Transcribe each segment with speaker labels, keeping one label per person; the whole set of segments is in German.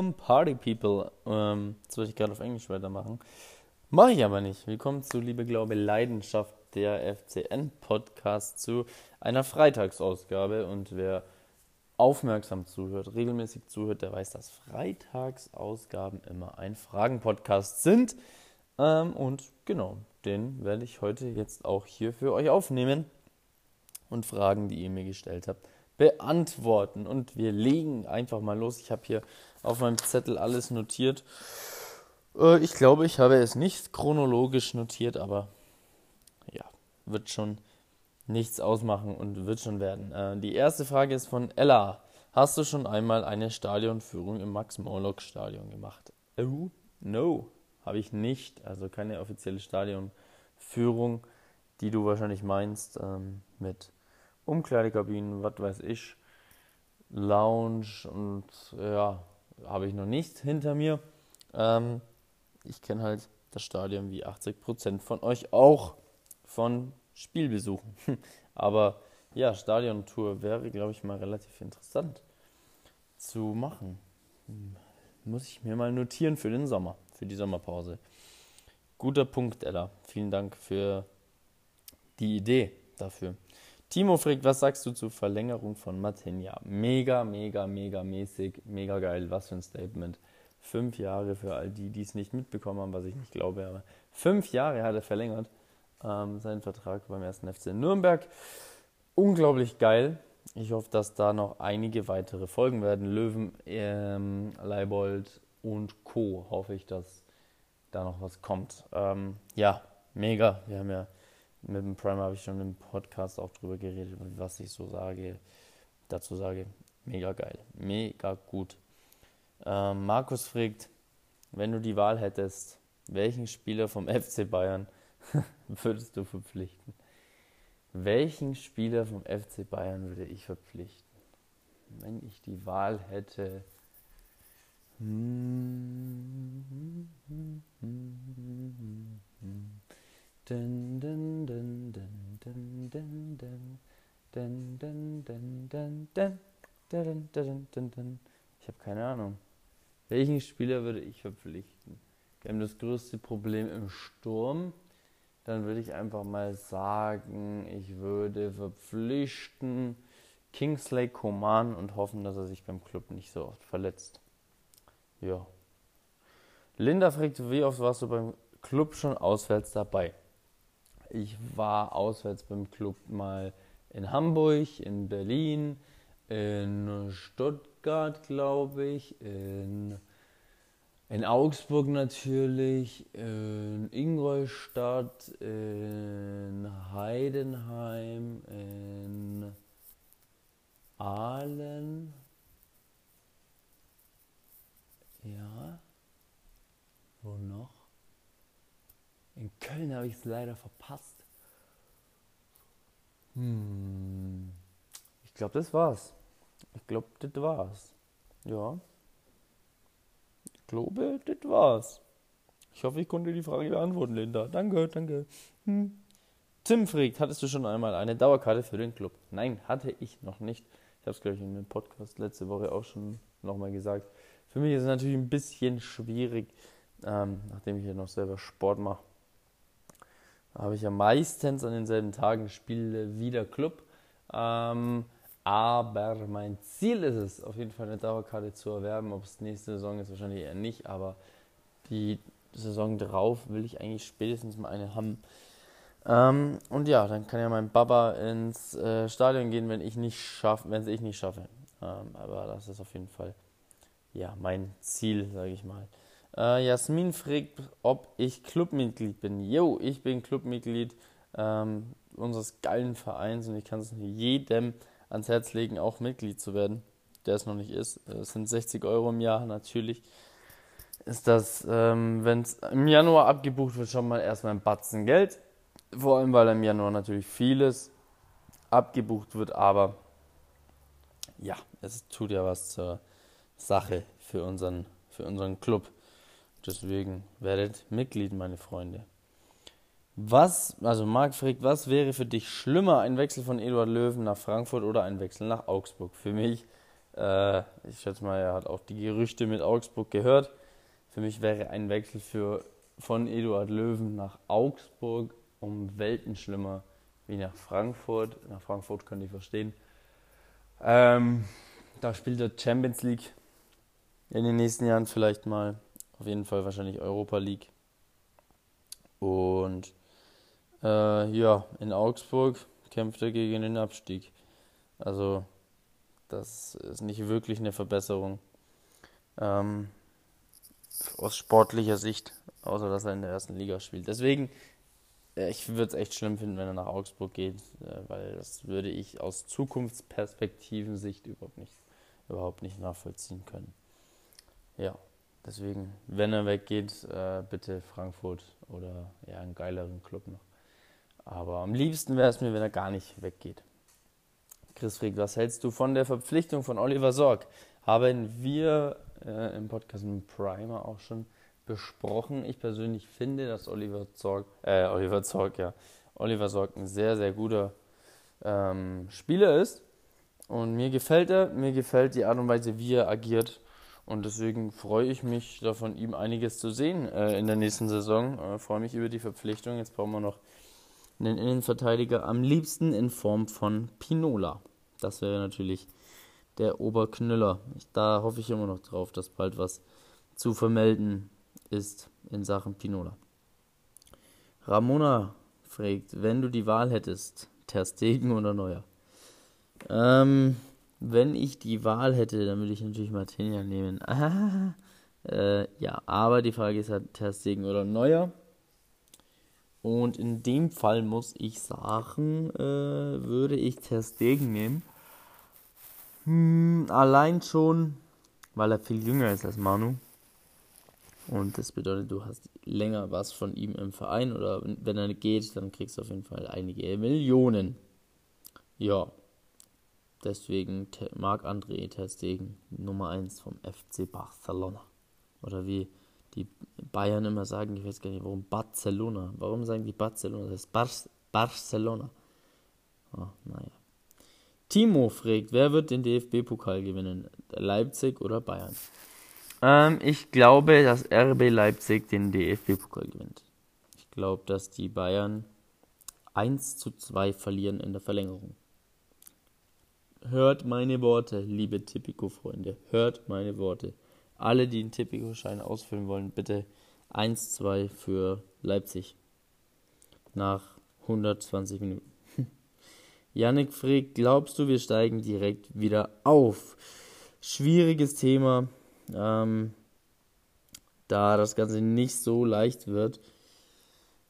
Speaker 1: Welcome Party People. Ähm, jetzt wollte ich gerade auf Englisch weitermachen. Mache ich aber nicht. Willkommen zu Liebe, Glaube, Leidenschaft, der FCN-Podcast zu einer Freitagsausgabe. Und wer aufmerksam zuhört, regelmäßig zuhört, der weiß, dass Freitagsausgaben immer ein Fragen-Podcast sind. Ähm, und genau, den werde ich heute jetzt auch hier für euch aufnehmen und Fragen, die ihr mir gestellt habt, beantworten. Und wir legen einfach mal los. Ich habe hier auf meinem Zettel alles notiert. Äh, ich glaube, ich habe es nicht chronologisch notiert, aber ja, wird schon nichts ausmachen und wird schon werden. Äh, die erste Frage ist von Ella. Hast du schon einmal eine Stadionführung im Max-Morlock-Stadion gemacht? Oh, no, habe ich nicht. Also keine offizielle Stadionführung, die du wahrscheinlich meinst, ähm, mit Umkleidekabinen, was weiß ich, Lounge und ja, habe ich noch nicht hinter mir. Ähm, ich kenne halt das Stadion wie 80% von euch auch von Spielbesuchen. Aber ja, Stadiontour wäre, glaube ich, mal relativ interessant zu machen. Muss ich mir mal notieren für den Sommer, für die Sommerpause. Guter Punkt, Ella. Vielen Dank für die Idee dafür. Timo fragt, was sagst du zur Verlängerung von Matinja? Mega, mega, mega mäßig, mega geil. Was für ein Statement. Fünf Jahre für all die, die es nicht mitbekommen haben, was ich nicht glaube, aber fünf Jahre hat er verlängert ähm, seinen Vertrag beim ersten FC Nürnberg. Unglaublich geil. Ich hoffe, dass da noch einige weitere Folgen werden. Löwen, ähm, Leibold und Co. hoffe ich, dass da noch was kommt. Ähm, ja, mega. Wir haben ja mit dem Primer habe ich schon im Podcast auch drüber geredet, was ich so sage, dazu sage. Mega geil, mega gut. Ähm, Markus fragt, wenn du die Wahl hättest, welchen Spieler vom FC Bayern würdest du verpflichten? Welchen Spieler vom FC Bayern würde ich verpflichten? Wenn ich die Wahl hätte. Hm, hm, hm, Dun, dun, dun, dun, dun, dun, dun. Dun, dun, dun, dun, dun. Dun, dun, dun, dun. Ich habe keine Ahnung. Welchen Spieler würde ich verpflichten? Wir haben das größte Problem im Sturm. Dann würde ich einfach mal sagen, ich würde verpflichten Kingsley Coman und hoffen, dass er sich beim Club nicht so oft verletzt. Ja. Linda fragt, wie oft warst du beim Club schon auswärts dabei? Ich war auswärts beim Club mal in Hamburg, in Berlin, in Stuttgart, glaube ich, in, in Augsburg natürlich, in Ingolstadt, in Heidenheim, in Aalen. Ja. Wo noch? In Köln habe ich es leider verpasst. Hm. Ich glaube, das war's. Ich glaube, das war's. Ja. Ich glaube, das war's. Ich hoffe, ich konnte die Frage beantworten, Linda. Danke, danke. Hm. Tim fragt, hattest du schon einmal eine Dauerkarte für den Club? Nein, hatte ich noch nicht. Ich habe es, glaube ich, in dem Podcast letzte Woche auch schon nochmal gesagt. Für mich ist es natürlich ein bisschen schwierig, ähm, nachdem ich ja noch selber Sport mache habe ich ja meistens an denselben Tagen Spiele wie der Club. Ähm, aber mein Ziel ist es, auf jeden Fall eine Dauerkarte zu erwerben. Ob es nächste Saison ist, wahrscheinlich eher nicht, aber die Saison drauf will ich eigentlich spätestens mal eine haben. Ähm, und ja, dann kann ja mein Papa ins äh, Stadion gehen, wenn ich nicht schaffe, wenn es ich nicht schaffe. Ähm, aber das ist auf jeden Fall ja mein Ziel, sage ich mal. Äh, Jasmin fragt, ob ich Clubmitglied bin. Jo, ich bin Clubmitglied ähm, unseres geilen Vereins und ich kann es jedem ans Herz legen, auch Mitglied zu werden, der es noch nicht ist. Es sind 60 Euro im Jahr natürlich. Ist das, ähm, wenn es im Januar abgebucht wird, schon mal erstmal ein Batzen Geld. Vor allem, weil im Januar natürlich vieles abgebucht wird, aber ja, es tut ja was zur Sache für unseren, für unseren Club. Deswegen werdet Mitglied, meine Freunde. Was, also Marc fragt, was wäre für dich schlimmer, ein Wechsel von Eduard Löwen nach Frankfurt oder ein Wechsel nach Augsburg? Für mich Äh, ich schätze mal, er hat auch die Gerüchte mit Augsburg gehört. Für mich wäre ein Wechsel für, von Eduard Löwen nach Augsburg um Welten schlimmer wie nach Frankfurt. Nach Frankfurt könnte ich verstehen. Ähm, da spielt er Champions League in den nächsten Jahren vielleicht mal. Auf jeden Fall wahrscheinlich Europa League. Und äh, ja, in Augsburg kämpft er gegen den Abstieg. Also das ist nicht wirklich eine Verbesserung. Ähm, aus sportlicher Sicht, außer dass er in der ersten Liga spielt. Deswegen, äh, ich würde es echt schlimm finden, wenn er nach Augsburg geht, äh, weil das würde ich aus Zukunftsperspektiven-Sicht überhaupt nicht, überhaupt nicht nachvollziehen können. Ja, deswegen, wenn er weggeht, äh, bitte Frankfurt oder ja, einen geileren Club noch. Aber am liebsten wäre es mir, wenn er gar nicht weggeht. Chris Frick, was hältst du von der Verpflichtung von Oliver Sorg? Haben wir äh, im Podcast im Primer auch schon besprochen. Ich persönlich finde, dass Oliver Zorg, äh, Oliver Zorg, ja, Oliver Sorg ein sehr, sehr guter ähm, Spieler ist. Und mir gefällt er, mir gefällt die Art und Weise, wie er agiert. Und deswegen freue ich mich, da von ihm einiges zu sehen äh, in der nächsten Saison. Äh, freue mich über die Verpflichtung. Jetzt brauchen wir noch einen Innenverteidiger, am liebsten in Form von Pinola. Das wäre natürlich der Oberknüller. Da hoffe ich immer noch drauf, dass bald was zu vermelden ist in Sachen Pinola. Ramona fragt, wenn du die Wahl hättest, Terstegen oder Neuer? Ähm, wenn ich die Wahl hätte, dann würde ich natürlich Martinia nehmen. Ah, äh, ja, aber die Frage ist halt Terstegen oder Neuer. Und in dem Fall muss ich sagen, äh, würde ich Terstegen nehmen. Hm, allein schon, weil er viel jünger ist als Manu. Und das bedeutet, du hast länger was von ihm im Verein oder wenn er geht, dann kriegst du auf jeden Fall einige Millionen. Ja, deswegen Marc-André Terstegen, Nummer 1 vom FC Barcelona. Oder wie die Bayern immer sagen, ich weiß gar nicht, warum Barcelona. Warum sagen die Barcelona? Das heißt Bar Barcelona. Oh, naja. Timo fragt, wer wird den DFB-Pokal gewinnen? Leipzig oder Bayern? Ähm, ich glaube, dass RB Leipzig den DFB-Pokal gewinnt. Ich glaube, dass die Bayern 1 zu 2 verlieren in der Verlängerung. Hört meine Worte, liebe Tipico-Freunde. Hört meine Worte. Alle, die einen Tipico-Schein ausfüllen wollen, bitte 1-2 für Leipzig. Nach 120 Minuten. Yannick fragt, glaubst du, wir steigen direkt wieder auf? Schwieriges Thema, ähm, da das Ganze nicht so leicht wird.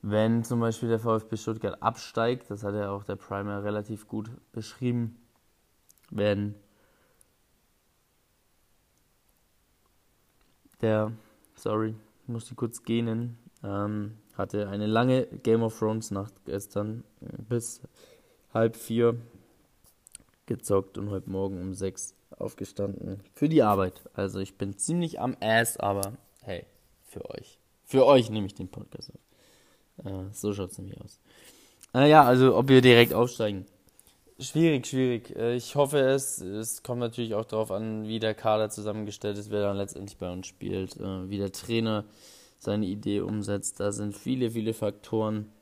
Speaker 1: Wenn zum Beispiel der VfB Stuttgart absteigt, das hat ja auch der Primer relativ gut beschrieben, wenn der, sorry, musste kurz gähnen, ähm, hatte eine lange Game of Thrones Nacht gestern bis halb vier gezockt und heute Morgen um sechs aufgestanden für die Arbeit. Also ich bin ziemlich am Ass, aber hey, für euch. Für euch nehme ich den Podcast auf. Äh, so schaut es nämlich aus. Äh, ja, also ob wir direkt aufsteigen. Schwierig, schwierig. Äh, ich hoffe es. Es kommt natürlich auch darauf an, wie der Kader zusammengestellt ist, wer dann letztendlich bei uns spielt, äh, wie der Trainer seine Idee umsetzt. Da sind viele, viele Faktoren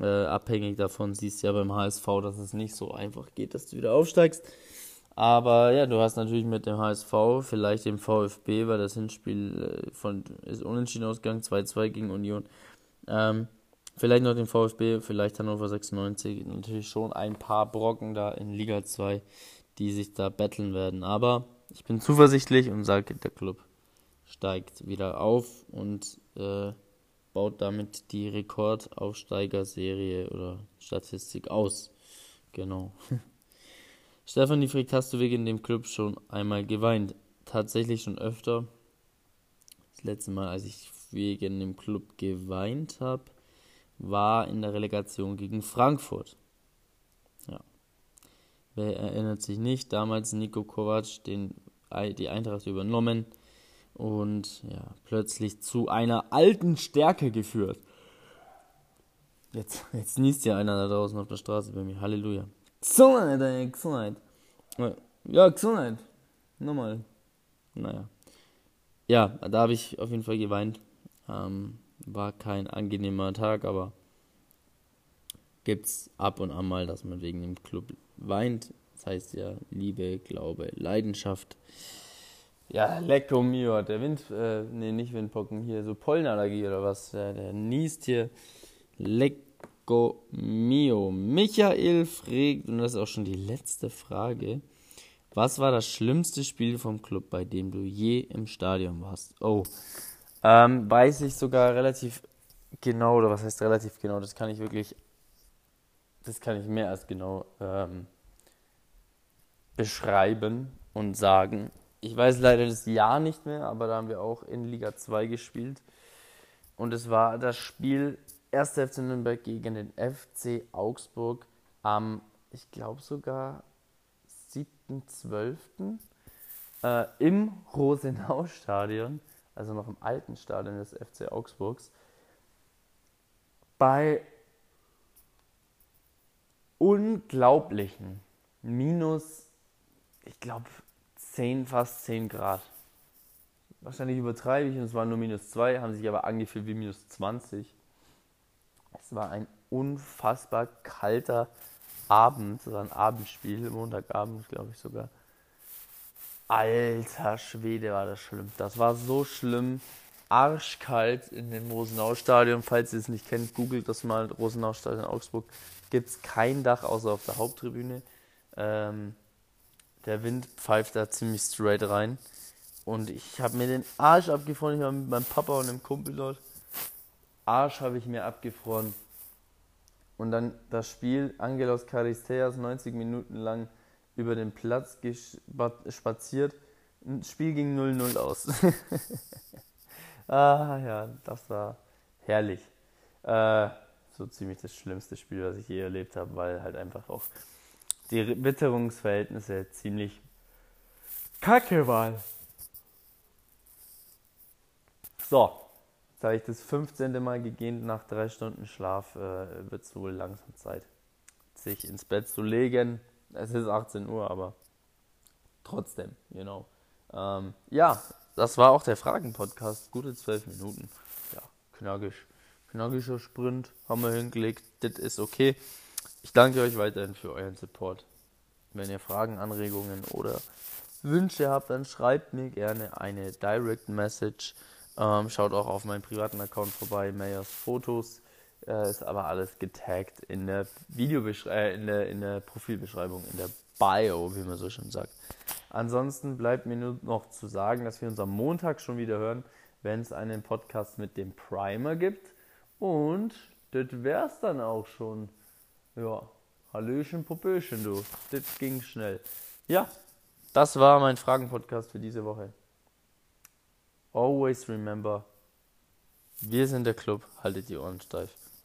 Speaker 1: äh, abhängig davon. Siehst ja beim HSV, dass es nicht so einfach geht, dass du wieder aufsteigst. Aber ja, du hast natürlich mit dem HSV, vielleicht dem VfB, weil das Hinspiel von, ist unentschieden ausgegangen, 2-2 gegen Union. Ähm, Vielleicht noch den VfB, vielleicht Hannover 96. Natürlich schon ein paar Brocken da in Liga 2, die sich da betteln werden. Aber ich bin zuversichtlich und sage, der Club steigt wieder auf und äh, baut damit die Rekordaufsteigerserie oder Statistik aus. Genau. Stefanie fragt, hast du wegen dem Club schon einmal geweint? Tatsächlich schon öfter. Das letzte Mal, als ich wegen dem Club geweint habe, war in der Relegation gegen Frankfurt. Ja. Wer erinnert sich nicht? Damals Nico Kovac den, die Eintracht übernommen und ja, plötzlich zu einer alten Stärke geführt. Jetzt, jetzt niest ja einer da draußen auf der Straße bei mir. Halleluja. Gesundheit, ey, Gesundheit. Ja, Gesundheit. nochmal. Naja. Ja, da habe ich auf jeden Fall geweint. Ähm, war kein angenehmer Tag, aber gibt's ab und an mal, dass man wegen dem Club weint. Das heißt ja Liebe, Glaube, Leidenschaft. Ja, lecko mio, hat der Wind, äh, nee, nicht Windpocken, hier so Pollenallergie oder was, der, der niest hier. Lecco mio. Michael fragt, und das ist auch schon die letzte Frage, was war das schlimmste Spiel vom Club, bei dem du je im Stadion warst? Oh, ähm, weiß ich sogar relativ genau, oder was heißt relativ genau, das kann ich wirklich, das kann ich mehr als genau ähm, beschreiben und sagen. Ich weiß leider das Jahr nicht mehr, aber da haben wir auch in Liga 2 gespielt. Und es war das Spiel 1. FC Nürnberg gegen den FC Augsburg am, ich glaube sogar 7.12. Äh, im Rosenau-Stadion also noch im alten Stadion des FC Augsburgs, bei unglaublichen minus, ich glaube, 10, fast 10 Grad. Wahrscheinlich übertreibe ich und es waren nur minus 2, haben sich aber angefühlt wie minus 20. Es war ein unfassbar kalter Abend, war ein Abendspiel, Montagabend, glaube ich sogar. Alter Schwede, war das schlimm. Das war so schlimm. Arschkalt in dem Rosenau-Stadion. Falls ihr es nicht kennt, googelt das mal. Rosenau-Stadion Augsburg. Gibt es kein Dach außer auf der Haupttribüne. Ähm, der Wind pfeift da ziemlich straight rein. Und ich habe mir den Arsch abgefroren. Ich war mit meinem Papa und einem Kumpel dort. Arsch habe ich mir abgefroren. Und dann das Spiel Angelos Charisteas 90 Minuten lang über den Platz spaziert. Ein Spiel ging 0-0 aus. ah ja, das war herrlich. Äh, so ziemlich das schlimmste Spiel, was ich je erlebt habe, weil halt einfach auch die Witterungsverhältnisse ziemlich kacke waren. So, jetzt habe ich das 15. Mal gegähnt. Nach drei Stunden Schlaf äh, wird es wohl langsam Zeit, sich ins Bett zu legen. Es ist 18 Uhr, aber trotzdem, you know. Ähm, ja, das war auch der Fragen-Podcast. Gute zwölf Minuten. Ja, knackig. Knackiger Sprint haben wir hingelegt. Das ist okay. Ich danke euch weiterhin für euren Support. Wenn ihr Fragen, Anregungen oder Wünsche habt, dann schreibt mir gerne eine Direct Message. Ähm, schaut auch auf meinem privaten Account vorbei, Mayers Fotos. Äh, ist aber alles getaggt in der Videobeschreibung, äh, in, der, in der Profilbeschreibung, in der Bio, wie man so schon sagt. Ansonsten bleibt mir nur noch zu sagen, dass wir uns am Montag schon wieder hören, wenn es einen Podcast mit dem Primer gibt. Und das wär's dann auch schon. Ja, Hallöchen, Popöchen, du. Das ging schnell. Ja, das war mein Fragen-Podcast für diese Woche. Always remember, wir sind der Club, haltet die Ohren steif.